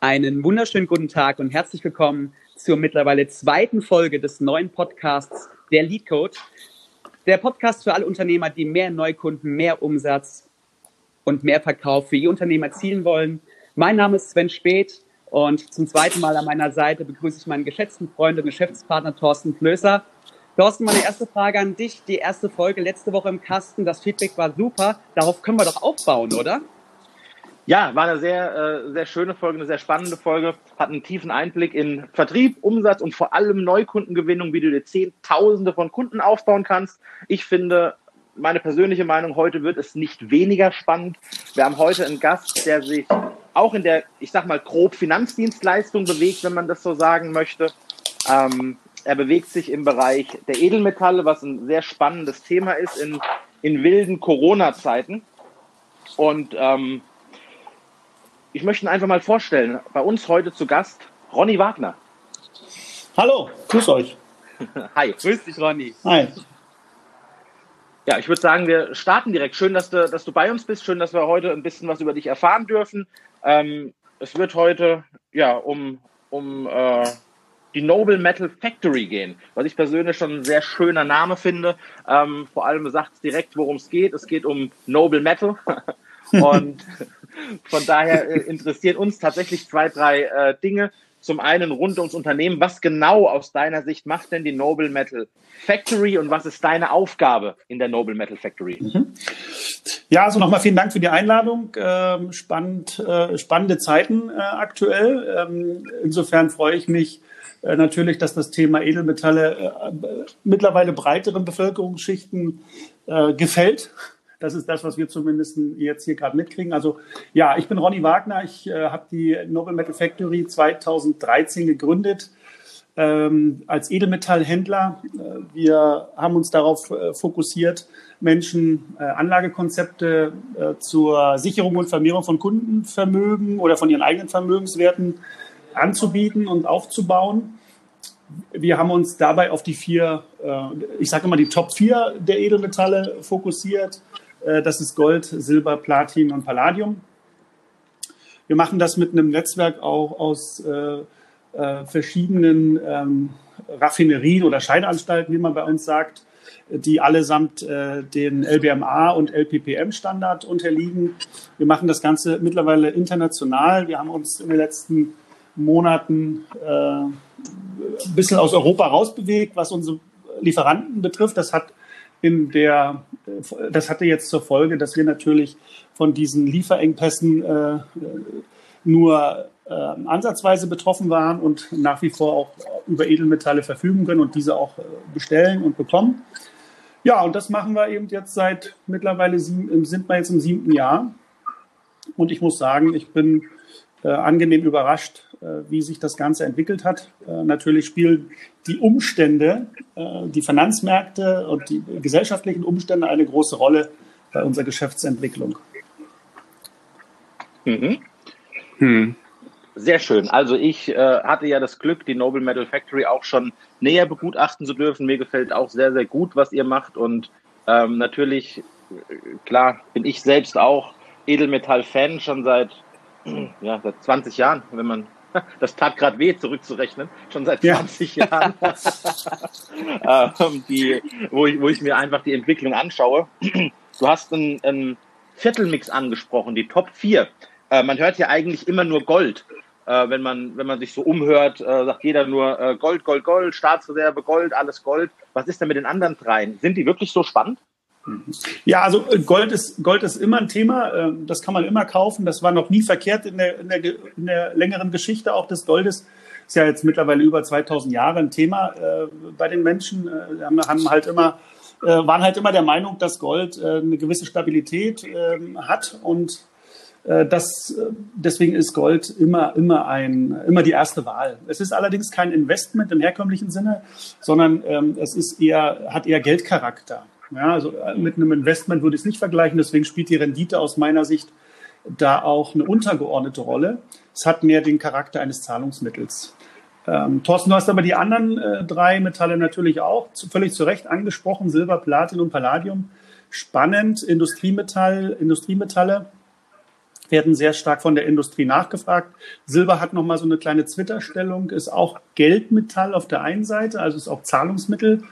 Einen wunderschönen guten Tag und herzlich willkommen zur mittlerweile zweiten Folge des neuen Podcasts Der Lead Code. Der Podcast für alle Unternehmer, die mehr Neukunden, mehr Umsatz und mehr Verkauf für ihr Unternehmen erzielen wollen. Mein Name ist Sven Speth und zum zweiten Mal an meiner Seite begrüße ich meinen geschätzten Freund und Geschäftspartner Thorsten Flößer. Thorsten, meine erste Frage an dich. Die erste Folge letzte Woche im Kasten, das Feedback war super. Darauf können wir doch aufbauen, oder? Ja, war eine sehr, äh, sehr schöne Folge, eine sehr spannende Folge. Hat einen tiefen Einblick in Vertrieb, Umsatz und vor allem Neukundengewinnung, wie du dir Zehntausende von Kunden aufbauen kannst. Ich finde, meine persönliche Meinung, heute wird es nicht weniger spannend. Wir haben heute einen Gast, der sich auch in der, ich sag mal, grob Finanzdienstleistung bewegt, wenn man das so sagen möchte. Ähm, er bewegt sich im Bereich der Edelmetalle, was ein sehr spannendes Thema ist in, in wilden Corona-Zeiten. Und ähm, ich möchte ihn einfach mal vorstellen. Bei uns heute zu Gast Ronny Wagner. Hallo, grüß euch. Hi. Grüß dich, Ronny. Hi. Ja, ich würde sagen, wir starten direkt. Schön, dass du, dass du bei uns bist. Schön, dass wir heute ein bisschen was über dich erfahren dürfen. Ähm, es wird heute ja um, um äh, die Noble Metal Factory gehen, was ich persönlich schon ein sehr schöner Name finde. Ähm, vor allem sagt es direkt, worum es geht. Es geht um Noble Metal. Und von daher äh, interessieren uns tatsächlich zwei, drei äh, Dinge. Zum einen rund ums Unternehmen. Was genau aus deiner Sicht macht denn die Noble Metal Factory und was ist deine Aufgabe in der Noble Metal Factory? Mhm. Ja, also nochmal vielen Dank für die Einladung. Ähm, spannend, äh, spannende Zeiten äh, aktuell. Ähm, insofern freue ich mich äh, natürlich, dass das Thema Edelmetalle äh, mittlerweile breiteren Bevölkerungsschichten gefällt. Das ist das, was wir zumindest jetzt hier gerade mitkriegen. Also ja, ich bin Ronny Wagner. Ich äh, habe die Noble Metal Factory 2013 gegründet ähm, als Edelmetallhändler. Äh, wir haben uns darauf äh, fokussiert, Menschen äh, Anlagekonzepte äh, zur Sicherung und Vermehrung von Kundenvermögen oder von ihren eigenen Vermögenswerten anzubieten und aufzubauen. Wir haben uns dabei auf die vier, äh, ich sage immer die Top vier der Edelmetalle fokussiert. Äh, das ist Gold, Silber, Platin und Palladium. Wir machen das mit einem Netzwerk auch aus äh, äh, verschiedenen ähm, Raffinerien oder Scheideanstalten, wie man bei uns sagt, die allesamt äh, den LBMA und LPPM-Standard unterliegen. Wir machen das Ganze mittlerweile international. Wir haben uns in den letzten Monaten äh, ein bisschen aus Europa rausbewegt, was unsere Lieferanten betrifft. Das hat in der, das hatte jetzt zur Folge, dass wir natürlich von diesen Lieferengpässen äh, nur äh, ansatzweise betroffen waren und nach wie vor auch über Edelmetalle verfügen können und diese auch äh, bestellen und bekommen. Ja, und das machen wir eben jetzt seit mittlerweile sieben, sind wir jetzt im siebten Jahr. Und ich muss sagen, ich bin äh, angenehm überrascht, äh, wie sich das Ganze entwickelt hat. Äh, natürlich spielen die Umstände, äh, die Finanzmärkte und die gesellschaftlichen Umstände eine große Rolle bei unserer Geschäftsentwicklung. Mhm. Hm. Sehr schön. Also ich äh, hatte ja das Glück, die Noble Metal Factory auch schon näher begutachten zu dürfen. Mir gefällt auch sehr, sehr gut, was ihr macht. Und ähm, natürlich, klar, bin ich selbst auch Edelmetall-Fan schon seit, ja, seit 20 Jahren, wenn man das tat gerade weh, zurückzurechnen, schon seit 20 ja. Jahren, ähm, die, wo, ich, wo ich mir einfach die Entwicklung anschaue. Du hast einen, einen Viertelmix angesprochen, die Top 4. Äh, man hört ja eigentlich immer nur Gold. Äh, wenn, man, wenn man sich so umhört, äh, sagt jeder nur äh, Gold, Gold, Gold, Staatsreserve, Gold, alles Gold. Was ist denn mit den anderen dreien? Sind die wirklich so spannend? Ja, also äh, Gold ist, Gold ist immer ein Thema. Ähm, das kann man immer kaufen. Das war noch nie verkehrt in der, in der, in der längeren Geschichte auch des Goldes. Ist ja jetzt mittlerweile über 2000 Jahre ein Thema äh, bei den Menschen. Äh, haben halt immer, äh, waren halt immer der Meinung, dass Gold äh, eine gewisse Stabilität äh, hat und äh, das, äh, deswegen ist Gold immer, immer ein, immer die erste Wahl. Es ist allerdings kein Investment im herkömmlichen Sinne, sondern ähm, es ist eher, hat eher Geldcharakter. Ja, also äh, mit einem Investment würde ich es nicht vergleichen, deswegen spielt die Rendite aus meiner Sicht da auch eine untergeordnete Rolle. Es hat mehr den Charakter eines Zahlungsmittels. Ähm, Thorsten, du hast aber die anderen äh, drei Metalle natürlich auch zu, völlig zu Recht angesprochen, Silber, Platin und Palladium. Spannend, Industriemetall, Industriemetalle werden sehr stark von der Industrie nachgefragt. Silber hat nochmal so eine kleine Zwitterstellung, ist auch Geldmetall auf der einen Seite, also ist auch Zahlungsmittel,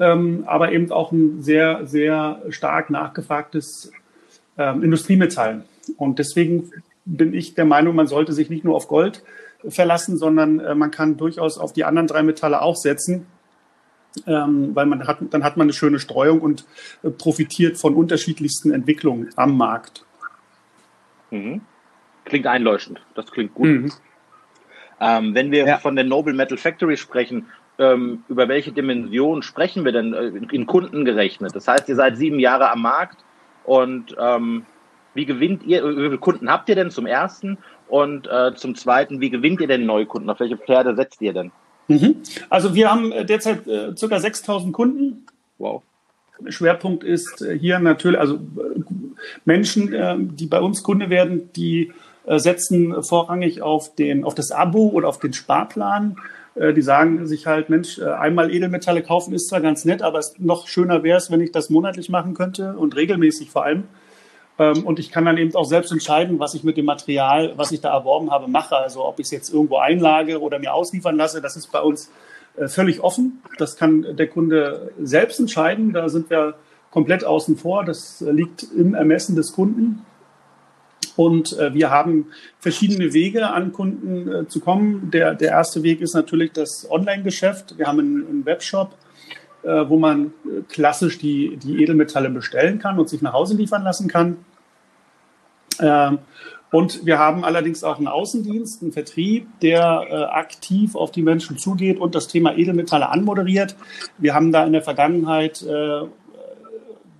ähm, aber eben auch ein sehr, sehr stark nachgefragtes ähm, Industriemetall. Und deswegen bin ich der Meinung, man sollte sich nicht nur auf Gold verlassen, sondern äh, man kann durchaus auf die anderen drei Metalle auch setzen. Ähm, weil man hat, dann hat man eine schöne Streuung und äh, profitiert von unterschiedlichsten Entwicklungen am Markt. Mhm. Klingt einleuchtend. Das klingt gut. Mhm. Ähm, wenn wir ja. von der Noble Metal Factory sprechen, ähm, über welche Dimension sprechen wir denn äh, in Kunden gerechnet? Das heißt, ihr seid sieben Jahre am Markt und ähm, wie gewinnt ihr, wie viele Kunden habt ihr denn zum ersten? Und äh, zum zweiten, wie gewinnt ihr denn neue Kunden? Auf welche Pferde setzt ihr denn? Mhm. Also wir haben äh, derzeit äh, ca. 6000 Kunden. Wow. Schwerpunkt ist äh, hier natürlich, also Menschen, die bei uns Kunde werden, die setzen vorrangig auf, den, auf das Abo oder auf den Sparplan. Die sagen sich halt, Mensch, einmal Edelmetalle kaufen ist zwar ganz nett, aber es noch schöner wäre es, wenn ich das monatlich machen könnte und regelmäßig vor allem. Ähm, und ich kann dann eben auch selbst entscheiden, was ich mit dem Material, was ich da erworben habe, mache. Also ob ich es jetzt irgendwo einlage oder mir ausliefern lasse, das ist bei uns äh, völlig offen. Das kann der Kunde selbst entscheiden. Da sind wir komplett außen vor. Das äh, liegt im Ermessen des Kunden. Und äh, wir haben verschiedene Wege, an Kunden zu kommen. Der, der erste Weg ist natürlich das Online-Geschäft. Wir haben einen, einen Webshop, wo man klassisch die, die Edelmetalle bestellen kann und sich nach Hause liefern lassen kann. Ähm, und wir haben allerdings auch einen Außendienst, einen Vertrieb, der äh, aktiv auf die Menschen zugeht und das Thema Edelmetalle anmoderiert. Wir haben da in der Vergangenheit äh,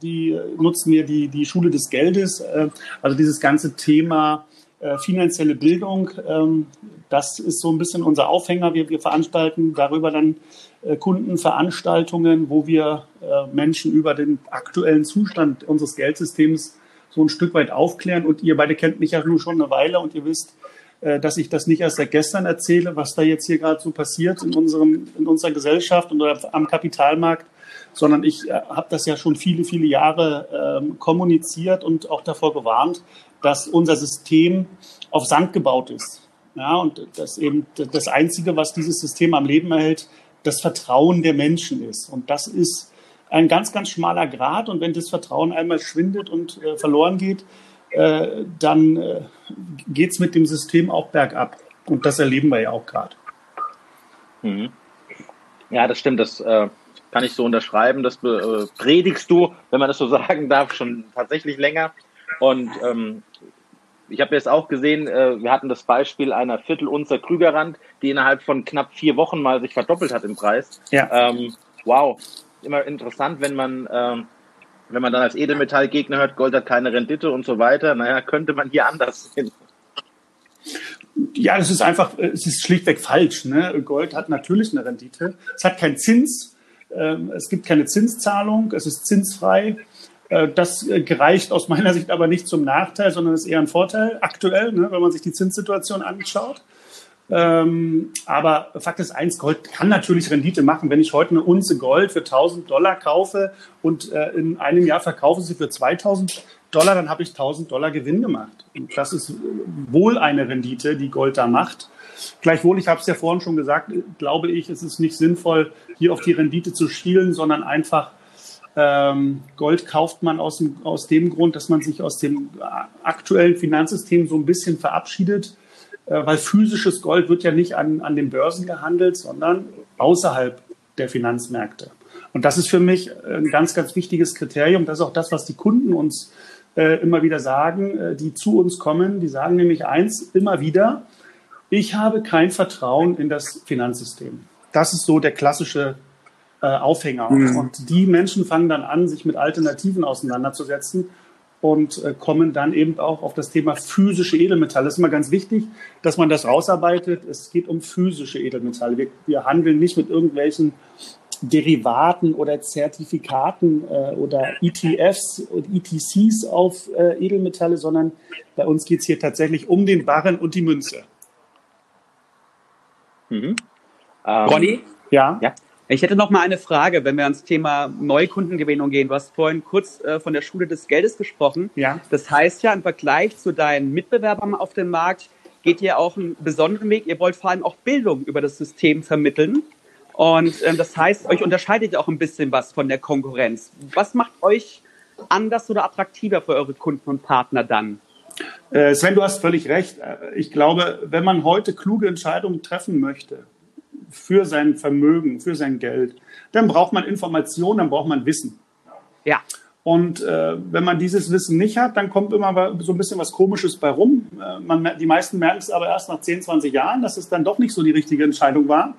die nutzen wir die, die Schule des Geldes, äh, also dieses ganze Thema äh, finanzielle Bildung, ähm, das ist so ein bisschen unser Aufhänger. Wir, wir veranstalten darüber dann äh, Kundenveranstaltungen, wo wir Menschen über den aktuellen Zustand unseres Geldsystems so ein Stück weit aufklären. Und ihr beide kennt mich ja nur schon eine Weile und ihr wisst, dass ich das nicht erst seit gestern erzähle, was da jetzt hier gerade so passiert in, unserem, in unserer Gesellschaft und am Kapitalmarkt, sondern ich äh, habe das ja schon viele, viele Jahre ähm, kommuniziert und auch davor gewarnt, dass unser System auf Sand gebaut ist. Ja, und das eben das Einzige, was dieses System am Leben erhält, das Vertrauen der Menschen ist. Und das ist ein ganz, ganz schmaler Grad. Und wenn das Vertrauen einmal schwindet und äh, verloren geht, äh, dann äh, geht es mit dem System auch bergab. Und das erleben wir ja auch gerade. Mhm. Ja, das stimmt. Das äh, kann ich so unterschreiben. Das äh, predigst du, wenn man das so sagen darf, schon tatsächlich länger. Und ähm, ich habe jetzt auch gesehen, äh, wir hatten das Beispiel einer Viertelunzer Krügerrand, die innerhalb von knapp vier Wochen mal sich verdoppelt hat im Preis. Ja. Ähm, wow, immer interessant, wenn man, ähm, wenn man dann als Edelmetallgegner hört, Gold hat keine Rendite und so weiter. Naja, könnte man hier anders hin. Ja, das ist einfach, es ist schlichtweg falsch. Ne? Gold hat natürlich eine Rendite. Es hat keinen Zins. Ähm, es gibt keine Zinszahlung. Es ist zinsfrei. Äh, das gereicht aus meiner Sicht aber nicht zum Nachteil, sondern ist eher ein Vorteil aktuell, ne, wenn man sich die Zinssituation anschaut. Ähm, aber Fakt ist eins, Gold kann natürlich Rendite machen. Wenn ich heute eine Unze Gold für 1000 Dollar kaufe und äh, in einem Jahr verkaufe sie für 2000 Dollar, dann habe ich 1000 Dollar Gewinn gemacht. Und das ist wohl eine Rendite, die Gold da macht. Gleichwohl, ich habe es ja vorhin schon gesagt, glaube ich, es ist nicht sinnvoll, hier auf die Rendite zu schielen, sondern einfach ähm, Gold kauft man aus dem, aus dem Grund, dass man sich aus dem aktuellen Finanzsystem so ein bisschen verabschiedet äh, weil physisches Gold wird ja nicht an, an den Börsen gehandelt, sondern außerhalb der Finanzmärkte. Und das ist für mich ein ganz, ganz wichtiges Kriterium. Das ist auch das, was die Kunden uns äh, immer wieder sagen, äh, die zu uns kommen. Die sagen nämlich eins immer wieder, ich habe kein Vertrauen in das Finanzsystem. Das ist so der klassische äh, Aufhänger. Mhm. Und die Menschen fangen dann an, sich mit Alternativen auseinanderzusetzen und äh, kommen dann eben auch auf das Thema physische Edelmetalle. Das ist immer ganz wichtig, dass man das rausarbeitet. Es geht um physische Edelmetalle. Wir, wir handeln nicht mit irgendwelchen Derivaten oder Zertifikaten äh, oder ETFs und ETCs auf äh, Edelmetalle, sondern bei uns geht es hier tatsächlich um den Barren und die Münze. Mhm. Ähm, Ronny? Ja? ja. Ich hätte noch mal eine Frage, wenn wir ans Thema Neukundengewinnung gehen. Du hast vorhin kurz äh, von der Schule des Geldes gesprochen. Ja. Das heißt ja im Vergleich zu deinen Mitbewerbern auf dem Markt geht ihr auch einen besonderen Weg. Ihr wollt vor allem auch Bildung über das System vermitteln. Und ähm, das heißt, euch unterscheidet ja auch ein bisschen was von der Konkurrenz. Was macht euch anders oder attraktiver für eure Kunden und Partner dann? Äh, Sven, du hast völlig recht. Äh, ich glaube, wenn man heute kluge Entscheidungen treffen möchte, für sein Vermögen, für sein Geld, dann braucht man Informationen, dann braucht man Wissen. Ja. Und äh, wenn man dieses Wissen nicht hat, dann kommt immer so ein bisschen was Komisches bei rum. Äh, man, die meisten merken es aber erst nach 10, 20 Jahren, dass es dann doch nicht so die richtige Entscheidung war.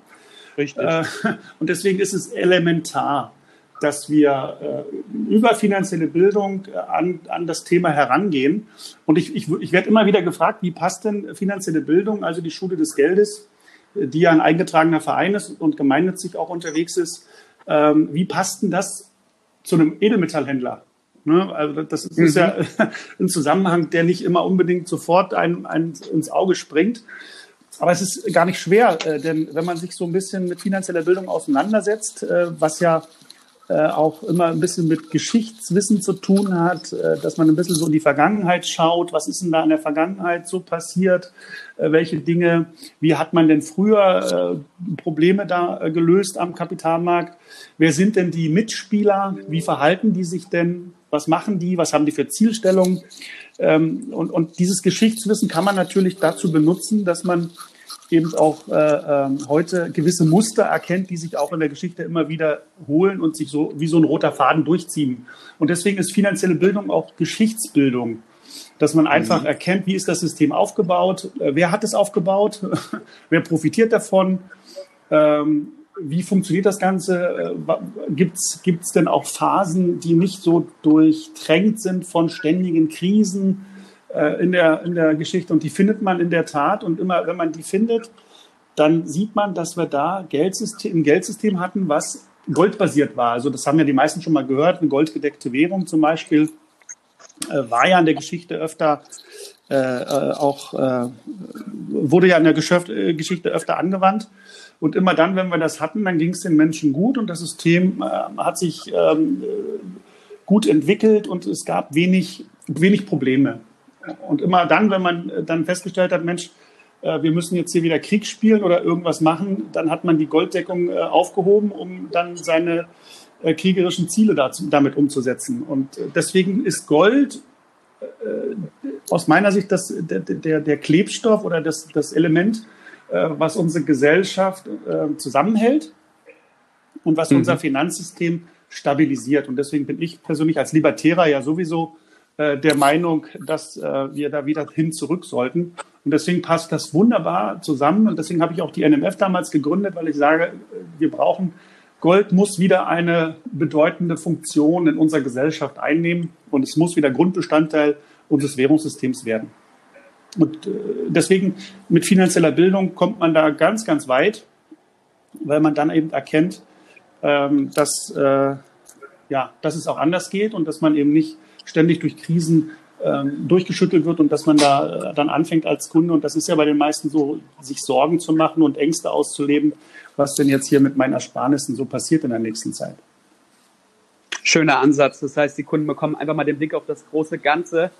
Richtig. Äh, und deswegen ist es elementar, dass wir äh, über finanzielle Bildung äh, an, an das Thema herangehen. Und ich, ich, ich werde immer wieder gefragt, wie passt denn finanzielle Bildung, also die Schule des Geldes, die ja ein eingetragener Verein ist und gemeinnützig auch unterwegs ist. Ähm, wie passt denn das zu einem Edelmetallhändler? Ne? Also das ist, mhm. ist ja ein Zusammenhang, der nicht immer unbedingt sofort einem, einem ins Auge springt. Aber es ist gar nicht schwer, äh, denn wenn man sich so ein bisschen mit finanzieller Bildung auseinandersetzt, äh, was ja auch immer ein bisschen mit Geschichtswissen zu tun hat, äh, dass man ein bisschen so in die Vergangenheit schaut. Was ist denn da in der Vergangenheit so passiert? Äh, welche Dinge, wie hat man denn früher Probleme da gelöst am Kapitalmarkt? Wer sind denn die Mitspieler? Wie verhalten die sich denn? Was machen die? Was haben die für Zielstellungen? Ähm, und, und dieses Geschichtswissen kann man natürlich dazu benutzen, dass man eben auch äh, äh, heute gewisse Muster erkennt, die sich auch in der Geschichte immer wieder holen und sich so wie so ein roter Faden durchziehen. Und deswegen ist finanzielle Bildung auch Geschichtsbildung, dass man einfach mhm. erkennt, wie ist das System aufgebaut, äh, wer hat es aufgebaut, wer profitiert davon, ähm, wie funktioniert das Ganze? Äh, Gibt es denn auch Phasen, die nicht so durchtränkt sind von ständigen Krisen? Äh, in, der, in der Geschichte und die findet man in der Tat und immer, wenn man die findet, dann sieht man, dass wir da Geldsystem, ein Geldsystem hatten, was goldbasiert war. Also das haben ja die meisten schon mal gehört, eine goldgedeckte Währung zum Beispiel äh, war ja in der Geschichte öfter äh, äh auch, äh, wurde ja in der Geschäft, äh, Geschichte öfter angewandt. Und immer dann, wenn wir das hatten, dann ging es den Menschen gut und das System hat sich ähm, gut entwickelt und es gab wenig, wenig Probleme. Und immer dann, wenn man äh, dann festgestellt hat, Mensch, äh, wir müssen jetzt hier wieder Krieg spielen oder irgendwas machen, dann hat man die Golddeckung äh, aufgehoben, um dann seine kriegerischen Ziele dazu, damit umzusetzen. Und deswegen ist Gold aus meiner Sicht das, der, der, der Klebstoff oder das, das Element, was unsere Gesellschaft zusammenhält und was mhm. unser Finanzsystem stabilisiert. Und deswegen bin ich persönlich als Libertärer ja sowieso äh, der Meinung, dass äh, wir da wieder hin zurück sollten. Und deswegen passt das wunderbar zusammen. Und deswegen habe ich auch die NMF damals gegründet, weil ich sage, wir brauchen Gold muss wieder eine bedeutende Funktion in unserer Gesellschaft einnehmen und es muss wieder Grundbestandteil unseres Währungssystems werden. Und äh, deswegen mit finanzieller Bildung kommt man da ganz, ganz weit, weil man dann eben erkennt, ähm, dass, ja, dass es auch anders geht und dass man eben nicht ständig durch Krisen ähm, durchgeschüttelt wird und dass man da äh, dann anfängt als Kunde, und das ist ja bei den meisten so, sich Sorgen zu machen und Ängste auszuleben, was denn jetzt hier mit meinen Ersparnissen so passiert in der nächsten Zeit. Schöner Ansatz. Das heißt, die Kunden bekommen einfach mal den Blick auf das große Ganze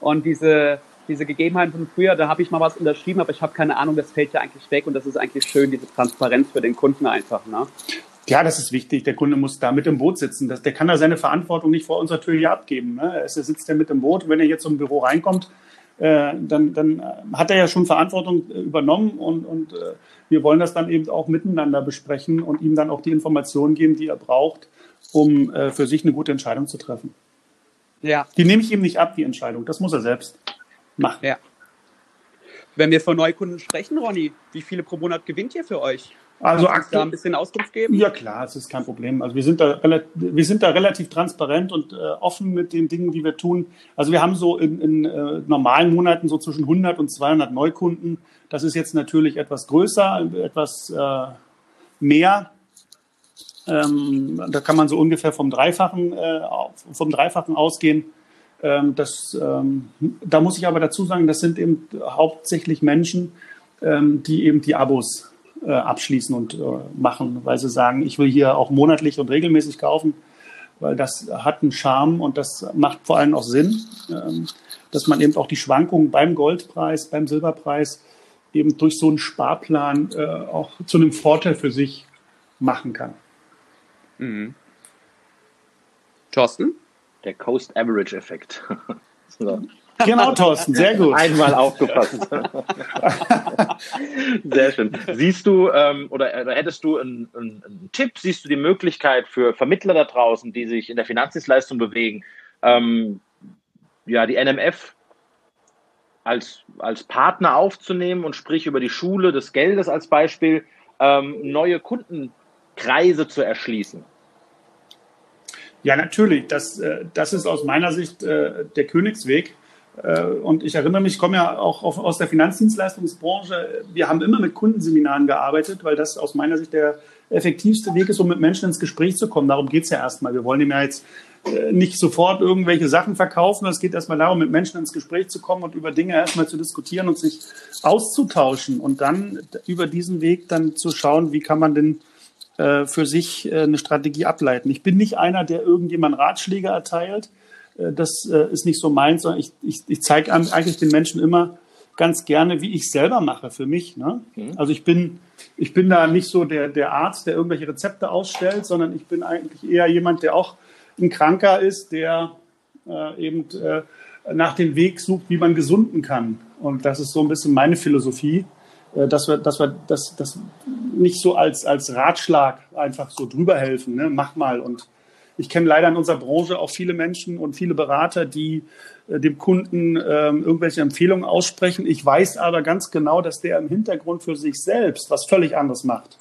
und diese, diese Gegebenheiten von früher, da habe ich mal was unterschrieben, aber ich habe keine Ahnung, das fällt ja eigentlich weg und das ist eigentlich schön, diese Transparenz für den Kunden einfach. Ne? Ja, das ist wichtig. Der Kunde muss da mit im Boot sitzen. Das, der kann da seine Verantwortung nicht vor unserer Tür hier abgeben. Ne? Er sitzt ja mit im Boot. Wenn er jetzt zum Büro reinkommt, äh, dann, dann hat er ja schon Verantwortung äh, übernommen und, und äh, wir wollen das dann eben auch miteinander besprechen und ihm dann auch die Informationen geben, die er braucht, um für sich eine gute Entscheidung zu treffen. Ja. Die nehme ich ihm nicht ab, die Entscheidung. Das muss er selbst machen. Ja. Wenn wir von Neukunden sprechen, Ronny, wie viele pro Monat gewinnt ihr für euch? Also Kannst da ein bisschen Auskunft geben? Ja klar, es ist kein Problem. Also wir sind da, wir sind da relativ transparent und äh, offen mit den Dingen, die wir tun. Also wir haben so in, in äh, normalen Monaten so zwischen 100 und 200 Neukunden. Das ist jetzt natürlich etwas größer, etwas äh, mehr. Ähm, da kann man so ungefähr vom Dreifachen, äh, vom Dreifachen ausgehen. Ähm, das, ähm, da muss ich aber dazu sagen, das sind eben hauptsächlich Menschen, ähm, die eben die Abos äh, abschließen und äh, machen, weil sie sagen, ich will hier auch monatlich und regelmäßig kaufen, weil das hat einen Charme und das macht vor allem auch Sinn, ähm, dass man eben auch die Schwankungen beim Goldpreis, beim Silberpreis eben durch so einen Sparplan äh, auch zu einem Vorteil für sich machen kann. Mhm. Thorsten? Der Coast Average Effekt. so. Genau, Thorsten, sehr gut. Einmal aufgepasst. sehr schön. Siehst du ähm, oder, oder, hättest du einen, einen, einen, Tipp, siehst du die Möglichkeit für Vermittler da draußen, die sich in der Finanzdienstleistung bewegen, ähm, ja, die NMF als, als Partner aufzunehmen und sprich über die Schule des Geldes als Beispiel ähm, neue Kundenkreise zu erschließen? Ja, natürlich. Das, äh, das ist aus meiner Sicht äh, der Königsweg. Äh, und ich erinnere mich, ich komme ja auch aus der Finanzdienstleistungsbranche. Wir haben immer mit Kundenseminaren gearbeitet, weil das aus meiner Sicht der effektivste Weg ist, um mit Menschen ins Gespräch zu kommen. Darum geht es ja erstmal. Wir wollen ihm ja jetzt äh, nicht sofort irgendwelche Sachen verkaufen. Es geht erstmal darum, mit Menschen ins Gespräch zu kommen und über Dinge erstmal zu diskutieren und sich auszutauschen und dann über diesen Weg dann zu schauen, wie kann man denn äh, für sich eine Strategie ableiten. Ich bin nicht einer, der irgendjemand Ratschläge erteilt, das äh, ist nicht so meins, sondern ich, ich, ich zeige eigentlich den Menschen immer ganz gerne, wie ich selber mache für mich. Ne? Mhm. Also ich bin, ich bin da nicht so der, der Arzt, der irgendwelche Rezepte ausstellt, sondern ich bin eigentlich eher jemand, der auch ein Kranker ist, der äh, eben äh, nach dem Weg sucht, wie man gesunden kann. Und das ist so ein bisschen meine Philosophie, äh, dass wir, dass wir das, das nicht so als, als Ratschlag einfach so drüber helfen, ne? mach mal und ich kenne leider in unserer Branche auch viele Menschen und viele Berater, die äh, dem Kunden äh, irgendwelche Empfehlungen aussprechen. Ich weiß aber ganz genau, dass der im Hintergrund für sich selbst was völlig anderes macht.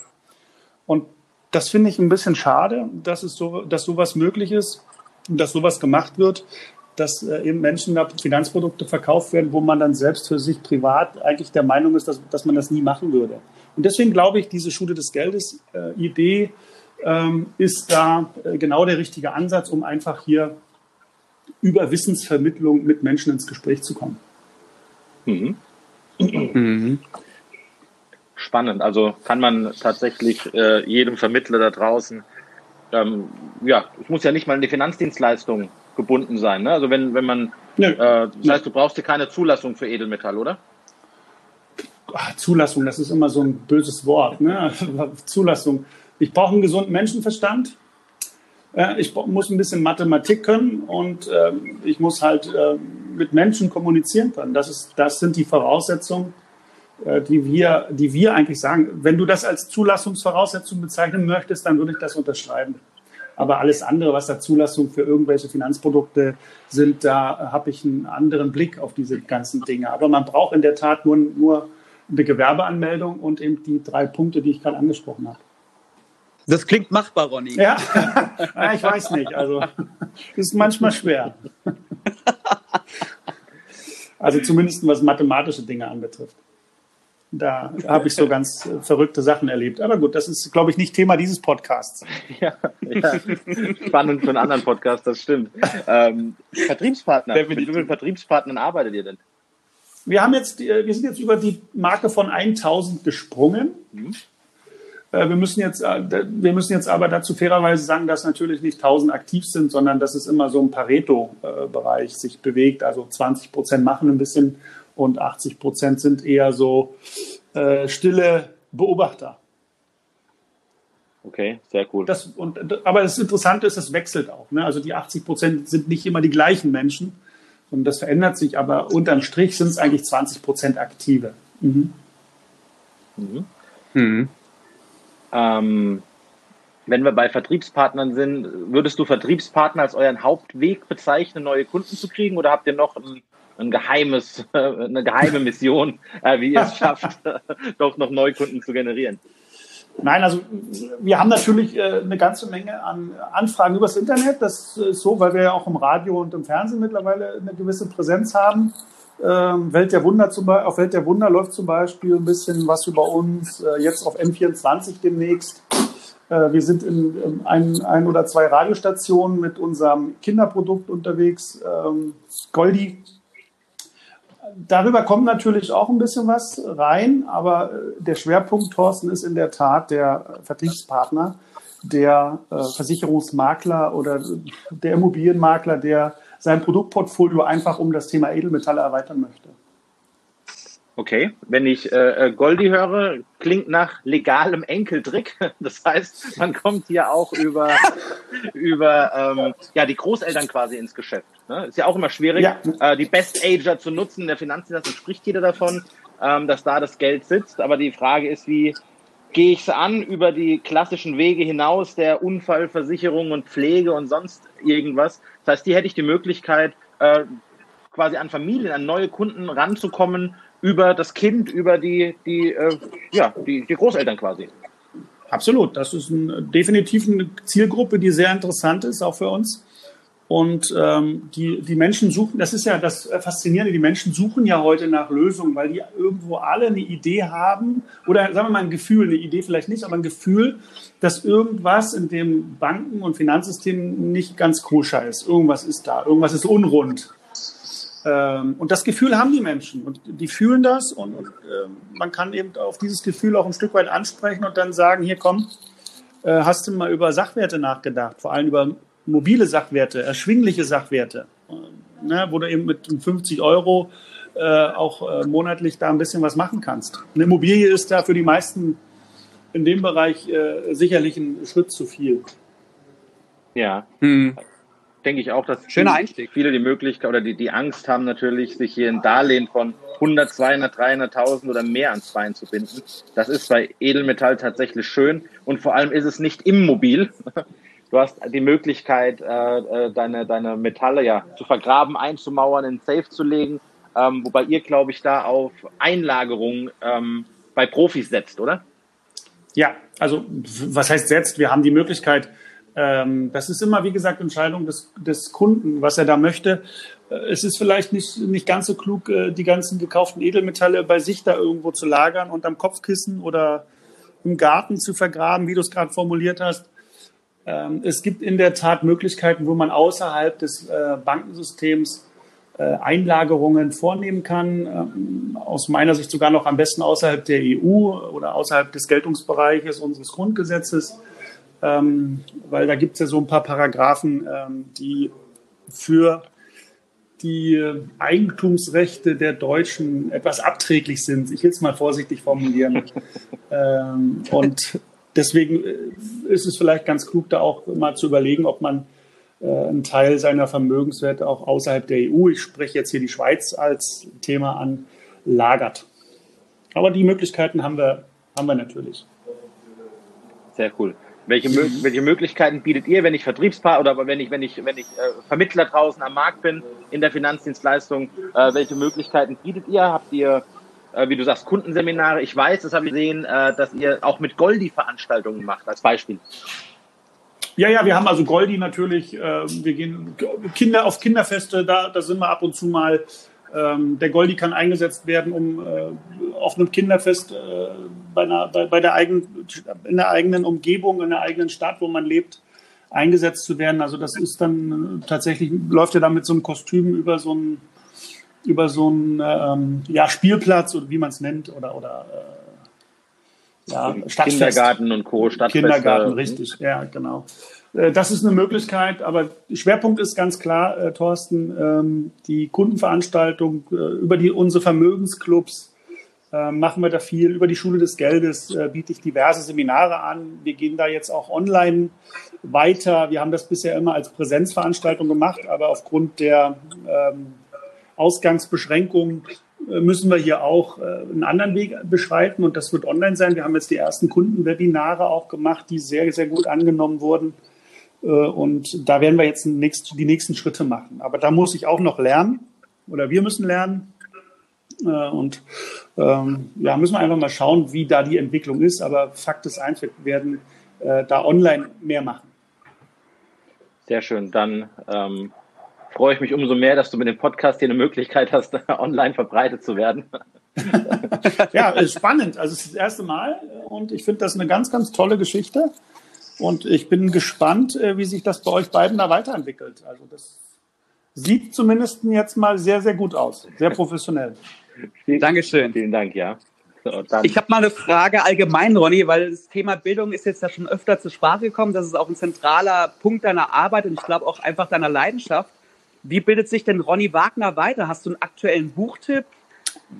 Und das finde ich ein bisschen schade, dass es so, dass sowas möglich ist, dass sowas gemacht wird, dass äh, eben Menschen da Finanzprodukte verkauft werden, wo man dann selbst für sich privat eigentlich der Meinung ist, dass, dass man das nie machen würde. Und deswegen glaube ich, diese Schule des Geldes äh, ist da äh, genau der richtige Ansatz, um einfach hier über Wissensvermittlung mit Menschen ins Gespräch zu kommen. Mhm. Mhm. Spannend. Also kann man tatsächlich äh, jedem Vermittler da draußen, ähm, ja, es muss ja nicht mal in die Finanzdienstleistung gebunden sein. Ne? Also wenn, wenn man, ja. äh, das heißt, du brauchst dir keine Zulassung für Edelmetall, oder? Ach, Zulassung, das ist immer so ein böses Wort. Ne? Zulassung. Ich brauche einen gesunden Menschenverstand. Ich muss ein bisschen Mathematik können und ähm, ich muss halt ähm, mit Menschen kommunizieren können. Das, ist, das sind die Voraussetzungen, äh, die wir, die wir eigentlich sagen. Wenn du das als Zulassungsvoraussetzung bezeichnen möchtest, dann würde ich das unterschreiben. Aber alles andere, was da Zulassung für irgendwelche Finanzprodukte sind, da habe ich einen anderen Blick auf diese ganzen Dinge. Aber man braucht in der Tat nur, nur eine Gewerbeanmeldung und eben die drei Punkte, die ich gerade angesprochen habe. Das klingt machbar, Ronny. Ja, ich weiß nicht. Also, das ist manchmal schwer. Also zumindest was mathematische Dinge anbetrifft. Da habe ich so ganz verrückte Sachen erlebt. Aber gut, das ist, glaube ich, nicht Thema dieses Podcasts. Ja, ja. spannend für einen anderen Podcast, das stimmt. Ähm, Vertriebspartner. Mit wie vielen Vertriebspartnern arbeitet ihr denn? Wir haben jetzt, wir sind jetzt über die Marke von 1000 gesprungen. Mhm. Äh, wir müssen jetzt, äh, wir müssen jetzt aber dazu fairerweise sagen, dass natürlich nicht 1000 aktiv sind, sondern dass es immer so im Pareto-Bereich sich bewegt. Also 20 Prozent machen ein bisschen und 80 Prozent sind eher so äh, stille Beobachter. Okay, sehr cool. Das, und, aber das Interessante ist, es wechselt auch. Ne? Also die 80 Prozent sind nicht immer die gleichen Menschen, sondern das verändert sich. Aber unterm Strich sind es eigentlich 20 Prozent aktive. Mhm. Mhm. Mhm. Ähm, wenn wir bei Vertriebspartnern sind, würdest du Vertriebspartner als euren Hauptweg bezeichnen, neue Kunden zu kriegen, oder habt ihr noch ein, ein geheimes, eine geheime Mission, äh, wie ihr es schafft, doch noch Neukunden zu generieren? Nein, also wir haben natürlich äh, eine ganze Menge an Anfragen übers Internet. Das ist so, weil wir ja auch im Radio und im Fernsehen mittlerweile eine gewisse Präsenz haben. Ähm, Welt der Wunder zum Beispiel, auf Welt der Wunder läuft zum Beispiel ein bisschen was über uns, äh, jetzt auf M24 demnächst. Äh, wir sind in, in ein, ein oder zwei Radiostationen mit unserem Kinderprodukt unterwegs, ähm, Goldi. darüber kommt natürlich auch ein bisschen was rein, aber äh, der Schwerpunkt, Thorsten, ist in der Tat der Vertriebspartner, der äh, Versicherungsmakler oder der Immobilienmakler, der sein Produktportfolio einfach um das Thema Edelmetalle erweitern möchte. Okay, wenn ich äh, äh Goldi höre, klingt nach legalem Enkeltrick. Das heißt, man kommt hier auch über, über ähm, ja, die Großeltern quasi ins Geschäft. Ne? Ist ja auch immer schwierig, ja. äh, die Best Ager zu nutzen. Der Finanzdienst spricht jeder davon, ähm, dass da das Geld sitzt. Aber die Frage ist, wie gehe ich es an über die klassischen Wege hinaus der Unfallversicherung und Pflege und sonst irgendwas. Das heißt, hier hätte ich die Möglichkeit, äh, quasi an Familien, an neue Kunden ranzukommen über das Kind, über die, die, äh, ja, die, die Großeltern quasi. Absolut, das ist ein, definitiv eine Zielgruppe, die sehr interessant ist, auch für uns. Und ähm, die, die Menschen suchen, das ist ja das Faszinierende, die Menschen suchen ja heute nach Lösungen, weil die irgendwo alle eine Idee haben oder sagen wir mal ein Gefühl, eine Idee vielleicht nicht, aber ein Gefühl, dass irgendwas in dem Banken- und Finanzsystem nicht ganz koscher ist. Irgendwas ist da, irgendwas ist unrund. Ähm, und das Gefühl haben die Menschen und die fühlen das und, und äh, man kann eben auf dieses Gefühl auch ein Stück weit ansprechen und dann sagen, hier komm, äh, hast du mal über Sachwerte nachgedacht, vor allem über mobile Sachwerte, erschwingliche Sachwerte, äh, ne, wo du eben mit 50 Euro äh, auch äh, monatlich da ein bisschen was machen kannst. Eine Immobilie ist da für die meisten in dem Bereich äh, sicherlich ein Schritt zu viel. Ja. Hm. Denke ich auch, dass Schöner Einstieg. viele die Möglichkeit oder die, die Angst haben natürlich, sich hier ein Darlehen von 100, 200, 300.000 oder mehr ans Bein zu binden. Das ist bei Edelmetall tatsächlich schön und vor allem ist es nicht immobil. Du hast die Möglichkeit, äh, äh, deine, deine Metalle ja zu vergraben, einzumauern, in Safe zu legen, ähm, wobei ihr, glaube ich, da auf Einlagerung ähm, bei Profis setzt, oder? Ja, also was heißt setzt? Wir haben die Möglichkeit, ähm, das ist immer, wie gesagt, Entscheidung des, des Kunden, was er da möchte. Äh, es ist vielleicht nicht, nicht ganz so klug, äh, die ganzen gekauften Edelmetalle bei sich da irgendwo zu lagern und am Kopfkissen oder im Garten zu vergraben, wie du es gerade formuliert hast. Ähm, es gibt in der Tat Möglichkeiten, wo man außerhalb des äh, Bankensystems äh, Einlagerungen vornehmen kann. Ähm, aus meiner Sicht sogar noch am besten außerhalb der EU oder außerhalb des Geltungsbereiches unseres Grundgesetzes, ähm, weil da gibt es ja so ein paar Paragraphen, die für die Eigentumsrechte der Deutschen etwas abträglich sind. Ich will es mal vorsichtig formulieren. und deswegen äh, ist es vielleicht ganz klug, da auch mal zu überlegen, ob man äh, einen Teil seiner Vermögenswerte auch außerhalb der EU, ich spreche jetzt hier die Schweiz als Thema an, lagert. Aber die Möglichkeiten haben wir, haben wir natürlich. Sehr cool. Welche, welche Möglichkeiten bietet ihr, wenn ich Vertriebspartner oder wenn ich, wenn ich, wenn ich äh, Vermittler draußen am Markt bin in der Finanzdienstleistung? Äh, welche Möglichkeiten bietet ihr? Habt ihr äh, wie du sagst, Kundenseminare. Ich weiß, das habe ich gesehen, äh, dass ihr auch mit Goldi Veranstaltungen macht, als Beispiel. Ja, ja, wir haben also Goldi natürlich. Äh, wir gehen Kinder auf Kinderfeste, da, da sind wir ab und zu mal. Ähm, der Goldi kann eingesetzt werden, um äh, auf einem Kinderfest äh, bei, einer, bei, bei der eigenen, in der eigenen Umgebung, in der eigenen Stadt, wo man lebt, eingesetzt zu werden. Also das ist dann äh, tatsächlich, läuft ja dann mit so einem Kostüm über so ein über so einen ähm, ja, Spielplatz oder wie man es nennt oder, oder äh, ja, Stadtfest. Kindergarten und Co. Stadtfest. Kindergarten, richtig, ja, genau. Äh, das ist eine Möglichkeit, aber Schwerpunkt ist ganz klar, äh, Thorsten, ähm, die Kundenveranstaltung äh, über die, unsere Vermögensclubs äh, machen wir da viel. Über die Schule des Geldes biete ich diverse Seminare an. Wir gehen da jetzt auch online weiter. Wir haben das bisher immer als Präsenzveranstaltung gemacht, aber aufgrund der ähm, Ausgangsbeschränkungen äh, müssen wir hier auch äh, einen anderen Weg beschreiten und das wird online sein. Wir haben jetzt die ersten Kundenwebinare auch gemacht, die sehr, sehr gut angenommen wurden. Äh, und da werden wir jetzt die nächsten Schritte machen. Aber da muss ich auch noch lernen oder wir müssen lernen. Und ähm, ja, müssen wir einfach mal schauen, wie da die Entwicklung ist. Aber Fakt ist eins, wir werden da online mehr machen. Sehr schön. Dann ähm, freue ich mich umso mehr, dass du mit dem Podcast hier eine Möglichkeit hast, online verbreitet zu werden. ja, ist spannend. Also es ist das erste Mal und ich finde das eine ganz, ganz tolle Geschichte. Und ich bin gespannt, äh, wie sich das bei euch beiden da weiterentwickelt. Also das sieht zumindest jetzt mal sehr, sehr gut aus. Sehr professionell. Vielen, Dankeschön. Vielen Dank, ja. So, ich habe mal eine Frage allgemein, Ronny, weil das Thema Bildung ist jetzt ja schon öfter zur Sprache gekommen. Das ist auch ein zentraler Punkt deiner Arbeit und ich glaube auch einfach deiner Leidenschaft. Wie bildet sich denn Ronny Wagner weiter? Hast du einen aktuellen Buchtipp,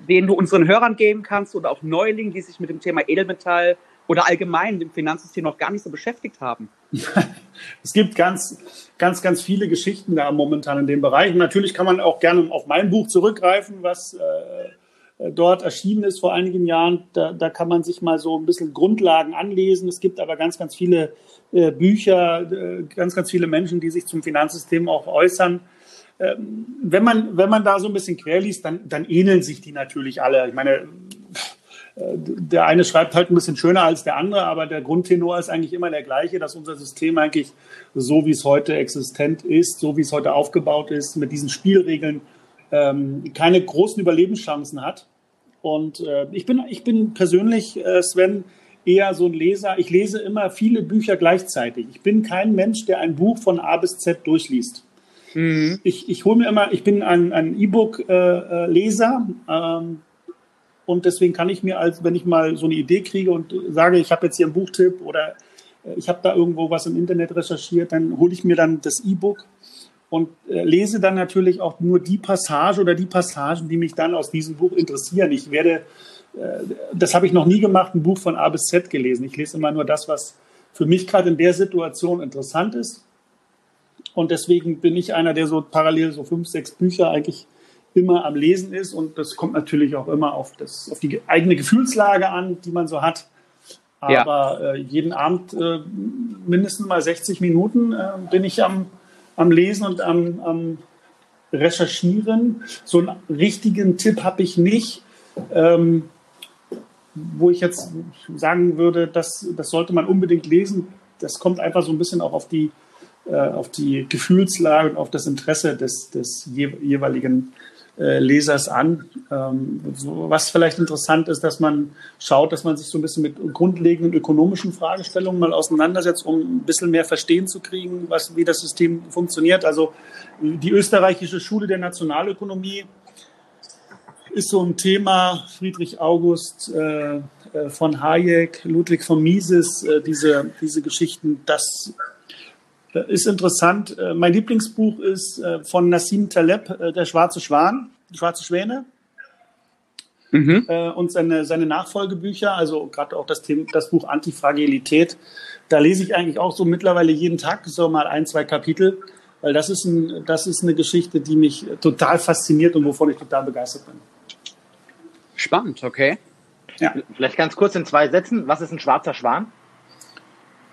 den du unseren Hörern geben kannst oder auch Neulingen, die sich mit dem Thema Edelmetall oder allgemein dem Finanzsystem noch gar nicht so beschäftigt haben? es gibt ganz, ganz, ganz viele Geschichten da momentan in dem Bereich. Und natürlich kann man auch gerne auf mein Buch zurückgreifen, was äh, dort erschienen ist vor einigen Jahren. Da, da kann man sich mal so ein bisschen Grundlagen anlesen. Es gibt aber ganz, ganz viele äh, Bücher, äh, ganz, ganz viele Menschen, die sich zum Finanzsystem auch äußern. Ähm, wenn man, wenn man da so ein bisschen quer liest, dann, dann ähneln sich die natürlich alle. Ich meine, äh, der eine schreibt halt ein bisschen schöner als der andere, aber der Grundtenor ist eigentlich immer der gleiche, dass unser System eigentlich so, wie es heute existent ist, so wie es heute aufgebaut ist, mit diesen Spielregeln ähm, keine großen Überlebenschancen hat. Und äh, ich, bin, ich bin persönlich, äh, Sven, eher so ein Leser. Ich lese immer viele Bücher gleichzeitig. Ich bin kein Mensch, der ein Buch von A bis Z durchliest. Mhm. Ich, ich hole mir immer, ich bin ein, ein E-Book-Leser äh, ähm, und deswegen kann ich mir, als wenn ich mal so eine Idee kriege und sage, ich habe jetzt hier einen Buchtipp oder äh, ich habe da irgendwo was im Internet recherchiert, dann hole ich mir dann das E-Book und äh, lese dann natürlich auch nur die Passage oder die Passagen, die mich dann aus diesem Buch interessieren. Ich werde, äh, das habe ich noch nie gemacht, ein Buch von A bis Z gelesen. Ich lese immer nur das, was für mich gerade in der Situation interessant ist. Und deswegen bin ich einer, der so parallel so fünf, sechs Bücher eigentlich immer am Lesen ist. Und das kommt natürlich auch immer auf, das, auf die eigene Gefühlslage an, die man so hat. Aber ja. äh, jeden Abend äh, mindestens mal 60 Minuten äh, bin ich am, am Lesen und am, am Recherchieren. So einen richtigen Tipp habe ich nicht. Ähm, wo ich jetzt sagen würde, das, das sollte man unbedingt lesen. Das kommt einfach so ein bisschen auch auf die auf die Gefühlslage und auf das Interesse des, des jeweiligen äh, Lesers an. Ähm, was vielleicht interessant ist, dass man schaut, dass man sich so ein bisschen mit grundlegenden ökonomischen Fragestellungen mal auseinandersetzt, um ein bisschen mehr verstehen zu kriegen, was, wie das System funktioniert. Also die österreichische Schule der Nationalökonomie ist so ein Thema. Friedrich August äh, von Hayek, Ludwig von Mises, diese, diese Geschichten, das äh, ist interessant. Äh, mein Lieblingsbuch ist äh, von Nassim Taleb, Der schwarze Schwan, die schwarze Schwäne. Mhm. Und seine, seine Nachfolgebücher, also gerade auch das, Thema, das Buch Antifragilität, da lese ich eigentlich auch so mittlerweile jeden Tag so mal ein, zwei Kapitel, weil das ist, ein, das ist eine Geschichte, die mich total fasziniert und wovon ich total begeistert bin. Spannend, okay. Ja. Vielleicht ganz kurz in zwei Sätzen, was ist ein schwarzer Schwan?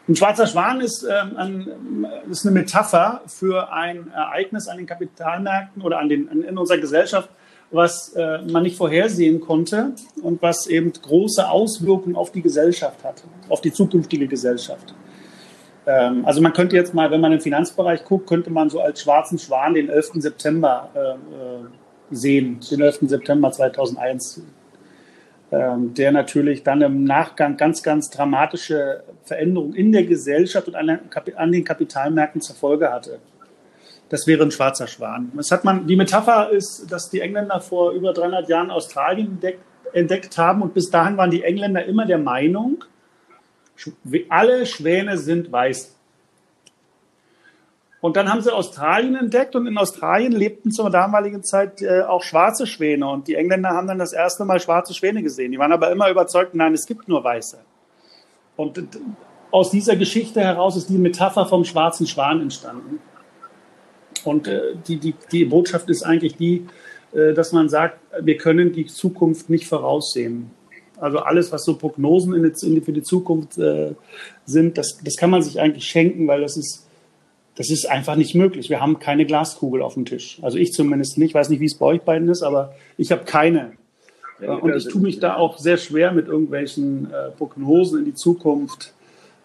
Ein schwarzer Schwan ist, ähm, ein, ist eine Metapher für ein Ereignis an den Kapitalmärkten oder an den, in unserer Gesellschaft, was äh, man nicht vorhersehen konnte und was eben große Auswirkungen auf die Gesellschaft hat, auf die zukünftige Gesellschaft. Ähm, also man könnte jetzt mal, wenn man im Finanzbereich guckt, könnte man so als schwarzen Schwan den 11. September äh, äh, sehen, den 11. September 2001 ähm, der natürlich dann im Nachgang ganz, ganz dramatische Veränderungen in der Gesellschaft und an den Kapitalmärkten zur Folge hatte. Das wäre ein schwarzer Schwan. Das hat man, die Metapher ist, dass die Engländer vor über 300 Jahren Australien entdeckt, entdeckt haben und bis dahin waren die Engländer immer der Meinung, alle Schwäne sind weiß. Und dann haben sie Australien entdeckt und in Australien lebten zur damaligen Zeit äh, auch schwarze Schwäne. Und die Engländer haben dann das erste Mal schwarze Schwäne gesehen. Die waren aber immer überzeugt, nein, es gibt nur weiße. Und aus dieser Geschichte heraus ist die Metapher vom schwarzen Schwan entstanden. Und äh, die, die, die Botschaft ist eigentlich die, äh, dass man sagt, wir können die Zukunft nicht voraussehen. Also alles, was so Prognosen in die, für die Zukunft äh, sind, das, das kann man sich eigentlich schenken, weil das ist das ist einfach nicht möglich. Wir haben keine Glaskugel auf dem Tisch. Also ich zumindest nicht. Ich weiß nicht, wie es bei euch beiden ist, aber ich habe keine. Und ich tue mich da auch sehr schwer mit irgendwelchen äh, Prognosen in die Zukunft.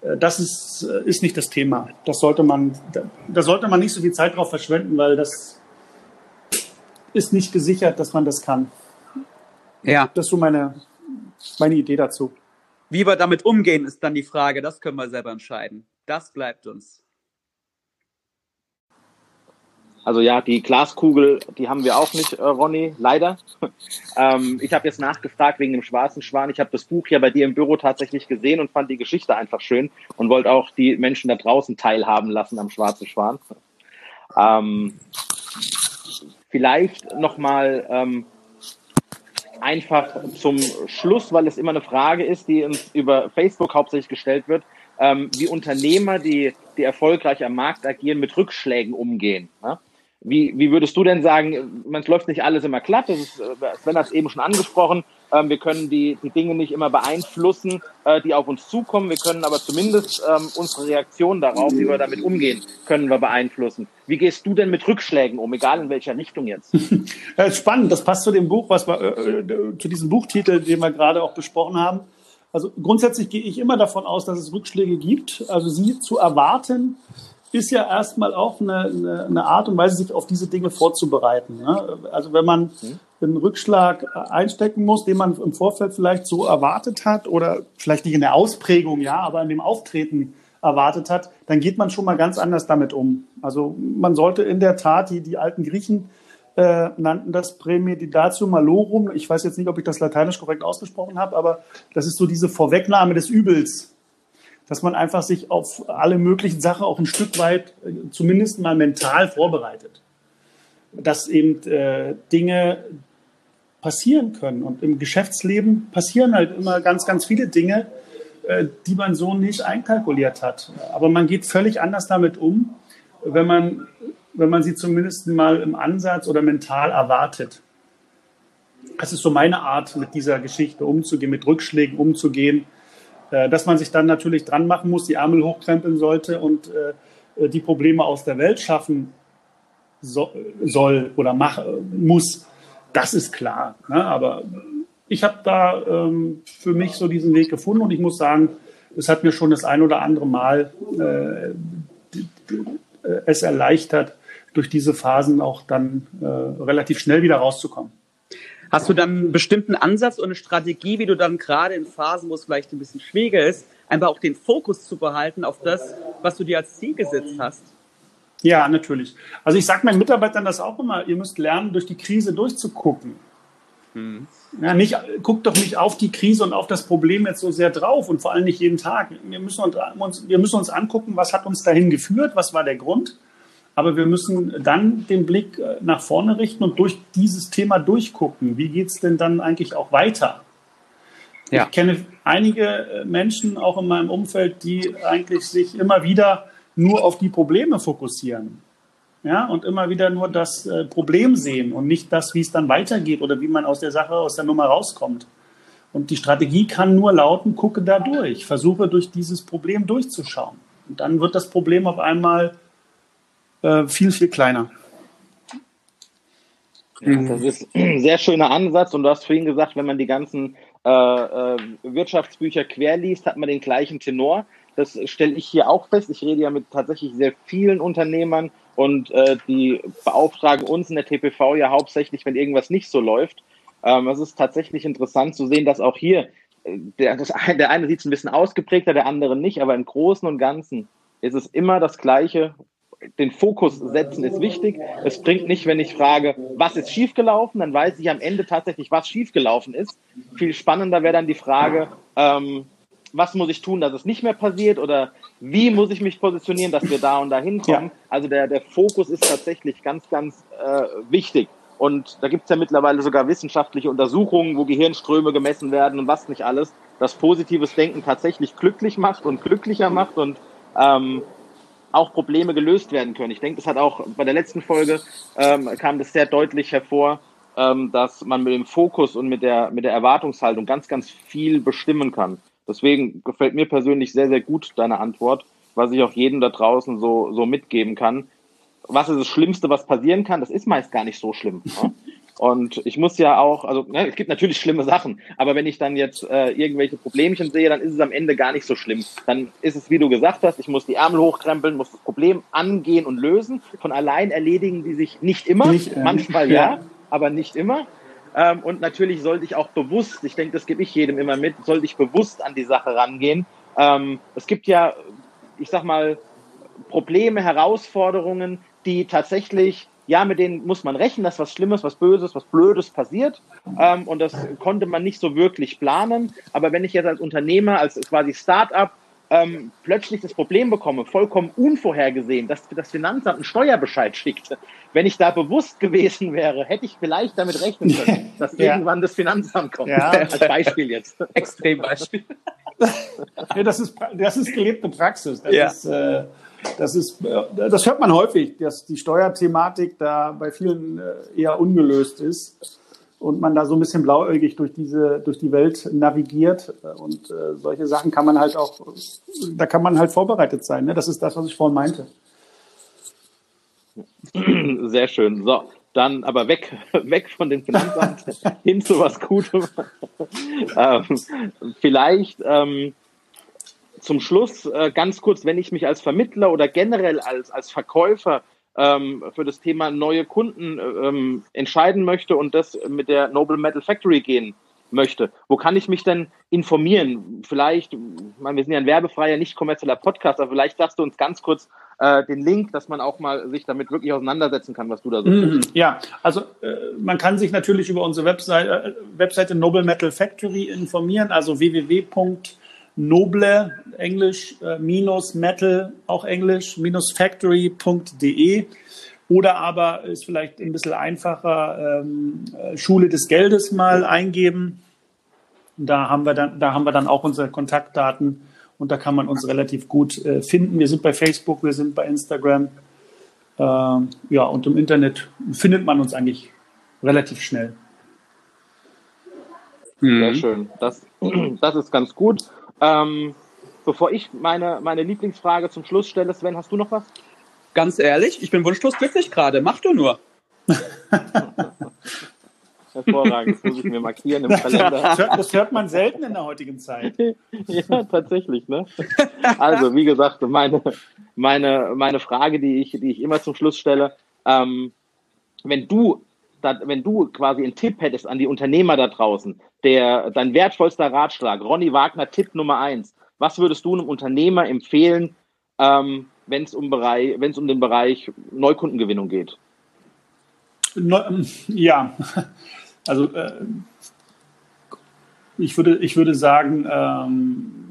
Äh, das ist, äh, ist nicht das Thema. Das sollte man, da, da sollte man nicht so viel Zeit drauf verschwenden, weil das ist nicht gesichert, dass man das kann. Ja. Das ist so meine, meine Idee dazu. Wie wir damit umgehen, ist dann die Frage. Das können wir selber entscheiden. Das bleibt uns. Also ja, die Glaskugel, die haben wir auch nicht, äh, Ronny, leider. ähm, ich habe jetzt nachgefragt wegen dem schwarzen Schwan. Ich habe das Buch ja bei dir im Büro tatsächlich gesehen und fand die Geschichte einfach schön und wollte auch die Menschen da draußen teilhaben lassen am schwarzen Schwan. Ähm, vielleicht nochmal ähm, einfach zum Schluss, weil es immer eine Frage ist, die uns über Facebook hauptsächlich gestellt wird, ähm, wie Unternehmer, die, die erfolgreich am Markt agieren, mit Rückschlägen umgehen. Ne? Wie, wie würdest du denn sagen, man läuft nicht alles immer glatt, das ist, äh, Sven hat es eben schon angesprochen, ähm, wir können die, die Dinge nicht immer beeinflussen, äh, die auf uns zukommen, wir können aber zumindest ähm, unsere Reaktion darauf, wie wir damit umgehen, können wir beeinflussen. Wie gehst du denn mit Rückschlägen um, egal in welcher Richtung jetzt? Ja, spannend, das passt zu dem Buch, was wir, äh, äh, zu diesem Buchtitel, den wir gerade auch besprochen haben. Also grundsätzlich gehe ich immer davon aus, dass es Rückschläge gibt. Also sie zu erwarten, ist ja erstmal auch eine, eine, eine, Art und Weise, sich auf diese Dinge vorzubereiten. Ne? Also wenn man mhm. einen Rückschlag einstecken muss, den man im Vorfeld vielleicht so erwartet hat oder vielleicht nicht in der Ausprägung, ja, aber in dem Auftreten erwartet hat, dann geht man schon mal ganz anders damit um. Also man sollte in der Tat, die, die alten Griechen äh, nannten das Premeditatio Malorum. Ich weiß jetzt nicht, ob ich das lateinisch korrekt ausgesprochen habe, aber das ist so diese Vorwegnahme des Übels dass man einfach sich auf alle möglichen Sachen auch ein Stück weit äh, zumindest mal mental vorbereitet. Dass eben äh, Dinge passieren können. Und im Geschäftsleben passieren halt immer ganz, ganz viele Dinge, äh, die man so nicht einkalkuliert hat. Aber man geht völlig anders damit um, wenn man, wenn man sie zumindest mal im Ansatz oder mental erwartet. Das ist so meine Art, mit dieser Geschichte umzugehen, mit Rückschlägen umzugehen äh, dass man sich dann natürlich dran machen muss, die Ärmel hochkrempeln sollte und äh, die Probleme aus der Welt schaffen so, soll oder mach, muss, das ist klar. Ne? Aber ich habe da ähm, für mich so diesen Weg gefunden und ich muss sagen, es hat mir schon das ein oder andere Mal äh, es erleichtert, durch diese Phasen auch dann äh, relativ schnell wieder rauszukommen. Hast du dann einen bestimmten Ansatz und eine Strategie, wie du dann gerade in Phasen, wo es vielleicht ein bisschen schwieriger ist, einfach auch den Fokus zu behalten auf das, was du dir als Ziel gesetzt hast? Ja, natürlich. Also ich sage meinen Mitarbeitern das auch immer, ihr müsst lernen, durch die Krise durchzugucken. Hm. Ja, nicht, guckt doch nicht auf die Krise und auf das Problem jetzt so sehr drauf und vor allem nicht jeden Tag. Wir müssen uns, wir müssen uns angucken, was hat uns dahin geführt, was war der Grund aber wir müssen dann den Blick äh, nach vorne richten und durch dieses Thema durchgucken. Wie geht es denn dann eigentlich auch weiter? Ja. Ich kenne einige äh, Menschen auch in meinem Umfeld, die eigentlich sich immer wieder nur auf die Probleme fokussieren. Ja, und immer wieder nur das äh, Problem sehen und nicht das, wie es dann weitergeht oder wie man aus der Sache, aus der Nummer rauskommt. Und die Strategie kann nur lauten, gucke da durch, versuche durch dieses Problem durchzuschauen. Und dann wird das Problem auf einmal äh, viel, viel kleiner. Ja, das ist ein sehr schöner Ansatz und du hast vorhin gesagt, wenn man die ganzen äh, äh, Wirtschaftsbücher querliest, hat man den gleichen Tenor. Das stelle ich hier auch fest. Ich rede ja mit tatsächlich sehr vielen Unternehmern und äh, die beauftragen uns in der TPV ja hauptsächlich, wenn irgendwas nicht so läuft. Ähm, es ist tatsächlich interessant zu sehen, dass auch hier äh, der, das, der eine sieht es ein bisschen ausgeprägter, der andere nicht, aber im Großen und Ganzen ist es immer das Gleiche, den Fokus setzen ist wichtig. Es bringt nicht, wenn ich frage, was ist schiefgelaufen, dann weiß ich am Ende tatsächlich, was schiefgelaufen ist. Viel spannender wäre dann die Frage, ähm, was muss ich tun, dass es nicht mehr passiert oder wie muss ich mich positionieren, dass wir da und da hinkommen. Ja. Also der, der Fokus ist tatsächlich ganz, ganz äh, wichtig. Und da gibt es ja mittlerweile sogar wissenschaftliche Untersuchungen, wo Gehirnströme gemessen werden und was nicht alles, dass positives Denken tatsächlich glücklich macht und glücklicher macht und ähm, auch Probleme gelöst werden können. Ich denke, das hat auch bei der letzten Folge ähm, kam das sehr deutlich hervor, ähm, dass man mit dem Fokus und mit der, mit der Erwartungshaltung ganz, ganz viel bestimmen kann. Deswegen gefällt mir persönlich sehr, sehr gut deine Antwort, was ich auch jedem da draußen so, so mitgeben kann. Was ist das Schlimmste, was passieren kann? Das ist meist gar nicht so schlimm. Ne? Und ich muss ja auch, also ne, es gibt natürlich schlimme Sachen, aber wenn ich dann jetzt äh, irgendwelche Problemchen sehe, dann ist es am Ende gar nicht so schlimm. Dann ist es, wie du gesagt hast, ich muss die Ärmel hochkrempeln, muss das Problem angehen und lösen. Von allein erledigen die sich nicht immer, nicht, äh, manchmal ja, ja, aber nicht immer. Ähm, und natürlich sollte ich auch bewusst, ich denke, das gebe ich jedem immer mit, sollte ich bewusst an die Sache rangehen. Ähm, es gibt ja, ich sag mal, Probleme, Herausforderungen, die tatsächlich ja, mit denen muss man rechnen, dass was Schlimmes, was Böses, was Blödes passiert. Ähm, und das konnte man nicht so wirklich planen. Aber wenn ich jetzt als Unternehmer, als quasi Start-up ähm, plötzlich das Problem bekomme, vollkommen unvorhergesehen, dass das Finanzamt einen Steuerbescheid schickt. Wenn ich da bewusst gewesen wäre, hätte ich vielleicht damit rechnen können, dass ja. irgendwann das Finanzamt kommt. Ja. Als Beispiel jetzt. Extrembeispiel. ja, das, ist, das ist gelebte Praxis. Das, ja. ist, äh, das, ist, äh, das hört man häufig, dass die Steuerthematik da bei vielen äh, eher ungelöst ist und man da so ein bisschen blauäugig durch diese durch die Welt navigiert. Und äh, solche Sachen kann man halt auch da kann man halt vorbereitet sein ne? das ist das was ich vorhin meinte. Sehr schön. So dann aber weg weg von dem Finanzamt hin zu was Gutem. Ähm, vielleicht ähm, zum Schluss äh, ganz kurz wenn ich mich als Vermittler oder generell als als Verkäufer ähm, für das Thema neue Kunden ähm, entscheiden möchte und das mit der Noble Metal Factory gehen möchte. Wo kann ich mich denn informieren? Vielleicht, ich meine, wir sind ja ein werbefreier, nicht kommerzieller Podcast, aber vielleicht sagst du uns ganz kurz äh, den Link, dass man auch mal sich damit wirklich auseinandersetzen kann, was du da so mhm, Ja, also äh, man kann sich natürlich über unsere Webseite, äh, Webseite Noble Metal Factory informieren, also www noble, Englisch, äh, minus metal, auch Englisch, minus factory.de. Oder aber ist vielleicht ein bisschen einfacher, ähm, äh, Schule des Geldes mal eingeben. Da haben wir dann, da haben wir dann auch unsere Kontaktdaten und da kann man uns relativ gut äh, finden. Wir sind bei Facebook, wir sind bei Instagram. Äh, ja, und im Internet findet man uns eigentlich relativ schnell. Sehr schön. Das, das ist ganz gut. Ähm, bevor ich meine, meine Lieblingsfrage zum Schluss stelle, Sven, hast du noch was? Ganz ehrlich, ich bin wunschlos glücklich gerade. Mach du nur. Hervorragend, das muss ich mir markieren im Kalender. Das hört man selten in der heutigen Zeit. ja, tatsächlich. Ne? Also, wie gesagt, meine, meine, meine Frage, die ich, die ich immer zum Schluss stelle, ähm, wenn du wenn du quasi einen Tipp hättest an die Unternehmer da draußen, der dein wertvollster Ratschlag, Ronny Wagner, Tipp Nummer eins, was würdest du einem Unternehmer empfehlen, ähm, wenn es um, um den Bereich Neukundengewinnung geht? Ähm, ja, also äh, ich, würde, ich würde sagen, ähm,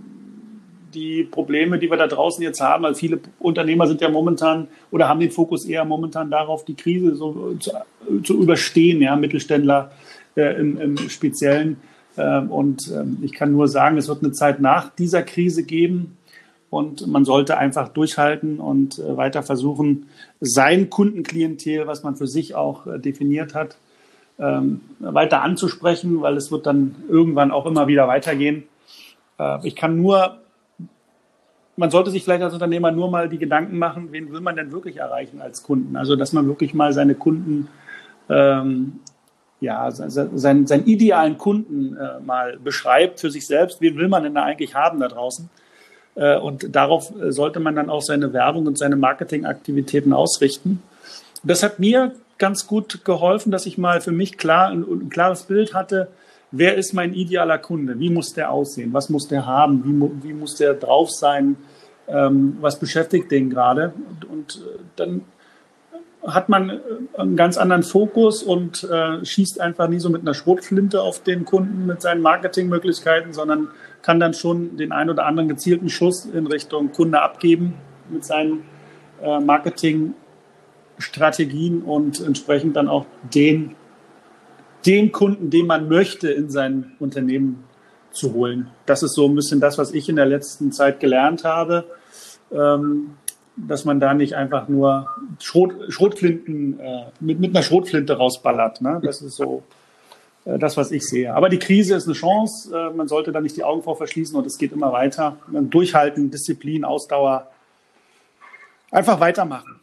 die Probleme, die wir da draußen jetzt haben, weil viele Unternehmer sind ja momentan oder haben den Fokus eher momentan darauf, die Krise so zu, zu überstehen, ja, Mittelständler äh, im, im, Speziellen. Äh, und äh, ich kann nur sagen, es wird eine Zeit nach dieser Krise geben und man sollte einfach durchhalten und äh, weiter versuchen, sein Kundenklientel, was man für sich auch äh, definiert hat, ähm, weiter anzusprechen, weil es wird dann irgendwann auch immer wieder weitergehen. Äh, ich kann nur man sollte sich vielleicht als Unternehmer nur mal die Gedanken machen, wen will man denn wirklich erreichen als Kunden? Also, dass man wirklich mal seine Kunden, ähm, ja, seinen, seinen idealen Kunden äh, mal beschreibt für sich selbst. Wen will man denn da eigentlich haben da draußen? Äh, und darauf äh, sollte man dann auch seine Werbung und seine Marketingaktivitäten ausrichten. Das hat mir ganz gut geholfen, dass ich mal für mich klar ein, ein klares Bild hatte, wer ist mein idealer Kunde? Wie muss der aussehen? Was muss der haben? Wie, wie muss der drauf sein? Ähm, was beschäftigt den gerade? Und, und äh, dann hat man äh, einen ganz anderen Fokus und äh, schießt einfach nie so mit einer Schrotflinte auf den Kunden mit seinen Marketingmöglichkeiten, sondern kann dann schon den ein oder anderen gezielten Schuss in Richtung Kunde abgeben mit seinen äh, Marketingstrategien und entsprechend dann auch den den Kunden, den man möchte, in sein Unternehmen zu holen. Das ist so ein bisschen das, was ich in der letzten Zeit gelernt habe, ähm, dass man da nicht einfach nur Schrot, Schrotflinten äh, mit, mit einer Schrotflinte rausballert. Ne? Das ist so äh, das, was ich sehe. Aber die Krise ist eine Chance. Äh, man sollte da nicht die Augen vor verschließen und es geht immer weiter. Durchhalten, Disziplin, Ausdauer. Einfach weitermachen.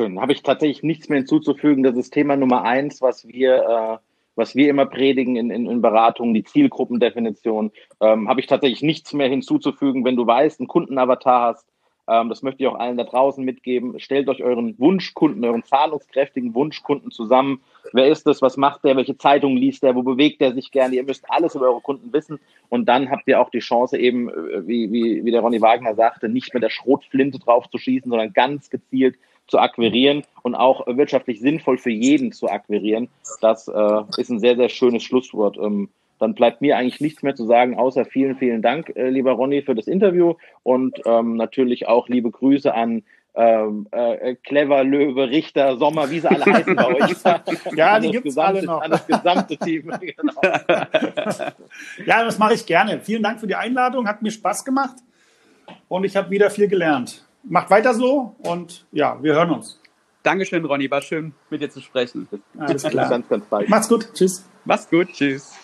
Schön. Habe ich tatsächlich nichts mehr hinzuzufügen. Das ist Thema Nummer eins, was wir, äh, was wir immer predigen in, in, in Beratungen, die Zielgruppendefinition. Ähm, Habe ich tatsächlich nichts mehr hinzuzufügen. Wenn du weißt, einen Kundenavatar hast, ähm, das möchte ich auch allen da draußen mitgeben. Stellt euch euren Wunschkunden, euren zahlungskräftigen Wunschkunden zusammen. Wer ist das? Was macht der? Welche Zeitung liest der? Wo bewegt der sich gerne? Ihr müsst alles über eure Kunden wissen. Und dann habt ihr auch die Chance, eben, äh, wie, wie, wie der Ronny Wagner sagte, nicht mit der Schrotflinte drauf zu schießen, sondern ganz gezielt zu akquirieren und auch wirtschaftlich sinnvoll für jeden zu akquirieren. Das äh, ist ein sehr, sehr schönes Schlusswort. Ähm, dann bleibt mir eigentlich nichts mehr zu sagen, außer vielen, vielen Dank, äh, lieber Ronny, für das Interview und ähm, natürlich auch liebe Grüße an ähm, äh, Clever, Löwe, Richter, Sommer, wie sie alle heißen bei euch. ja, die gibt es alle noch. An das gesamte Team. Genau. ja, das mache ich gerne. Vielen Dank für die Einladung, hat mir Spaß gemacht und ich habe wieder viel gelernt. Macht weiter so und ja, wir hören uns. Dankeschön, Ronny, war schön mit dir zu sprechen. Alles klar. Ganz, ganz bald. Macht's gut. Tschüss. Mach's gut. Tschüss.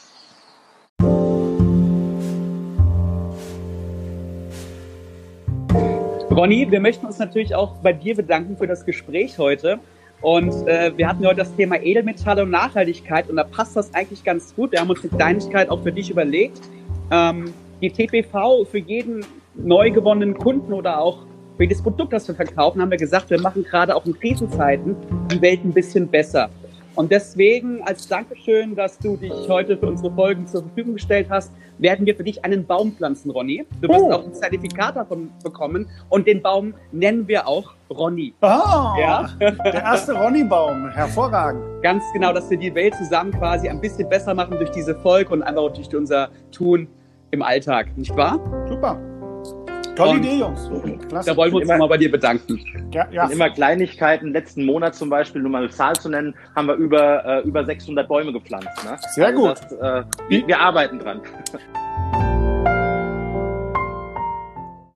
Ronny, wir möchten uns natürlich auch bei dir bedanken für das Gespräch heute. Und äh, wir hatten heute das Thema Edelmetalle und Nachhaltigkeit und da passt das eigentlich ganz gut. Wir haben uns eine Kleinigkeit auch für dich überlegt. Ähm, die TPV für jeden neu gewonnenen Kunden oder auch für jedes Produkt, das wir verkaufen, haben wir gesagt, wir machen gerade auch in Krisenzeiten die Welt ein bisschen besser. Und deswegen als Dankeschön, dass du dich heute für unsere Folgen zur Verfügung gestellt hast, werden wir für dich einen Baum pflanzen, Ronny. Du wirst oh. auch ein Zertifikat davon bekommen und den Baum nennen wir auch Ronny. Oh, ja? der erste Ronny-Baum, hervorragend. Ganz genau, dass wir die Welt zusammen quasi ein bisschen besser machen durch diese Folge und einfach durch unser Tun im Alltag, nicht wahr? Super. Tolle Idee, Jungs. Klasse. Da wollen wir uns immer, mal bei dir bedanken. Ja, ja. immer Kleinigkeiten. Letzten Monat zum Beispiel, nur mal eine Zahl zu nennen, haben wir über, äh, über 600 Bäume gepflanzt. Ne? Sehr also gut. Das, äh, wir, wir arbeiten dran.